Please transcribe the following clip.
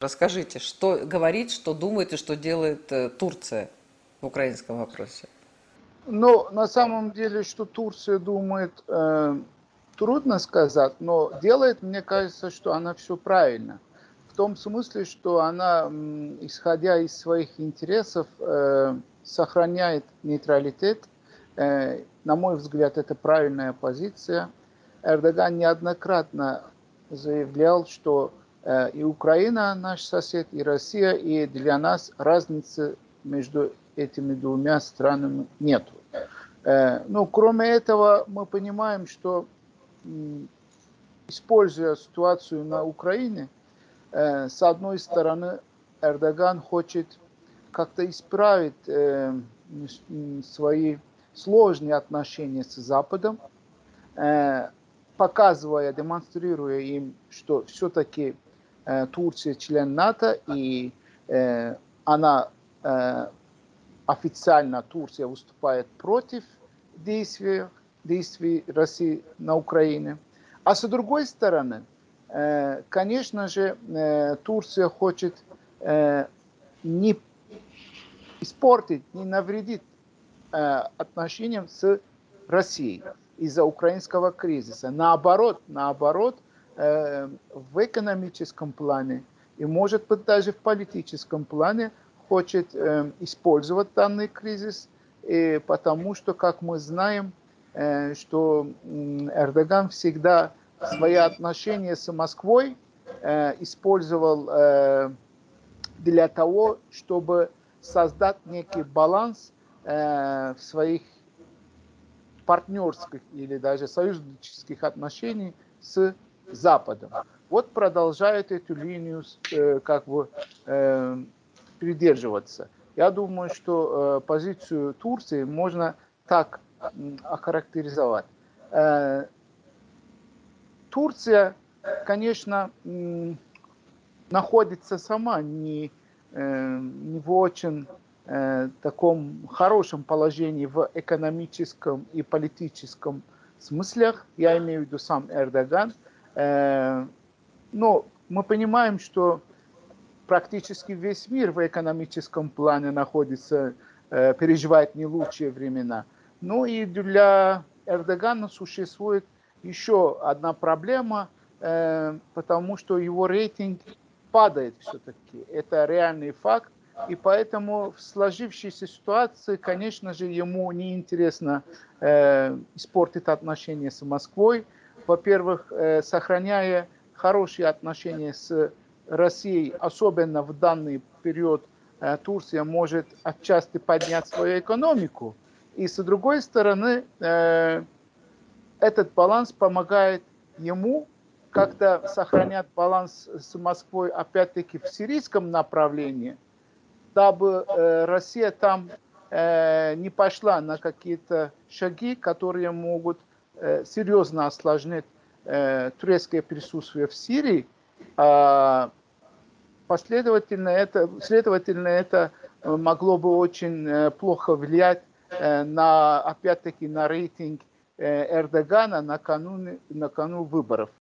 Расскажите, что говорит, что думает и что делает э, Турция в украинском вопросе? Ну, на самом деле, что Турция думает, э, трудно сказать, но делает, мне кажется, что она все правильно. В том смысле, что она, исходя из своих интересов, э, сохраняет нейтралитет. Э, на мой взгляд, это правильная позиция. Эрдоган неоднократно заявлял, что и Украина наш сосед, и Россия, и для нас разницы между этими двумя странами нет. Э, ну, кроме этого, мы понимаем, что используя ситуацию на Украине, э, с одной стороны, Эрдоган хочет как-то исправить свои сложные отношения с Западом, показывая, демонстрируя им, что все-таки Э, Турция член НАТО, и э, она э, официально Турция выступает против действий, действий России на Украине. А с другой стороны, конечно же, Турция хочет не испортить, не навредить отношениям с Россией из-за украинского кризиса. Наоборот, наоборот – Э, в экономическом плане и, может быть, даже в политическом плане хочет э, использовать данный кризис, и потому что, как мы знаем, э, что Эрдоган всегда свои отношения с Москвой использовал для того, чтобы создать некий баланс в своих партнерских или даже союзнических отношениях с Западом. Вот продолжает эту линию э, как бы э, придерживаться. Я думаю, что э, позицию Турции можно так охарактеризовать. Э, Турция, конечно, находится сама не, э, не в очень э, таком хорошем положении в экономическом и политическом смыслах. Я имею в виду сам Эрдоган – Э, но мы понимаем, что практически весь мир в экономическом плане находится, э, переживает не лучшие времена. Ну и для Эрдогана существует еще одна проблема, э, потому что его рейтинг падает все-таки. Это реальный факт. И поэтому в сложившейся ситуации, конечно же, ему неинтересно э, испортить отношения с Москвой во-первых, э, сохраняя хорошие отношения с Россией, особенно в данный период, э, Турция может отчасти поднять свою экономику. И с другой стороны, э, этот баланс помогает ему как-то сохранять баланс с Москвой, опять-таки, в сирийском направлении, дабы Россия там не пошла на какие-то шаги, которые могут серьезно осложнит э, турецкое присутствие в Сирии, а последовательно это, следовательно, это могло бы очень э, плохо влиять на, опять-таки, на рейтинг Эрдогана накануне, накануне выборов.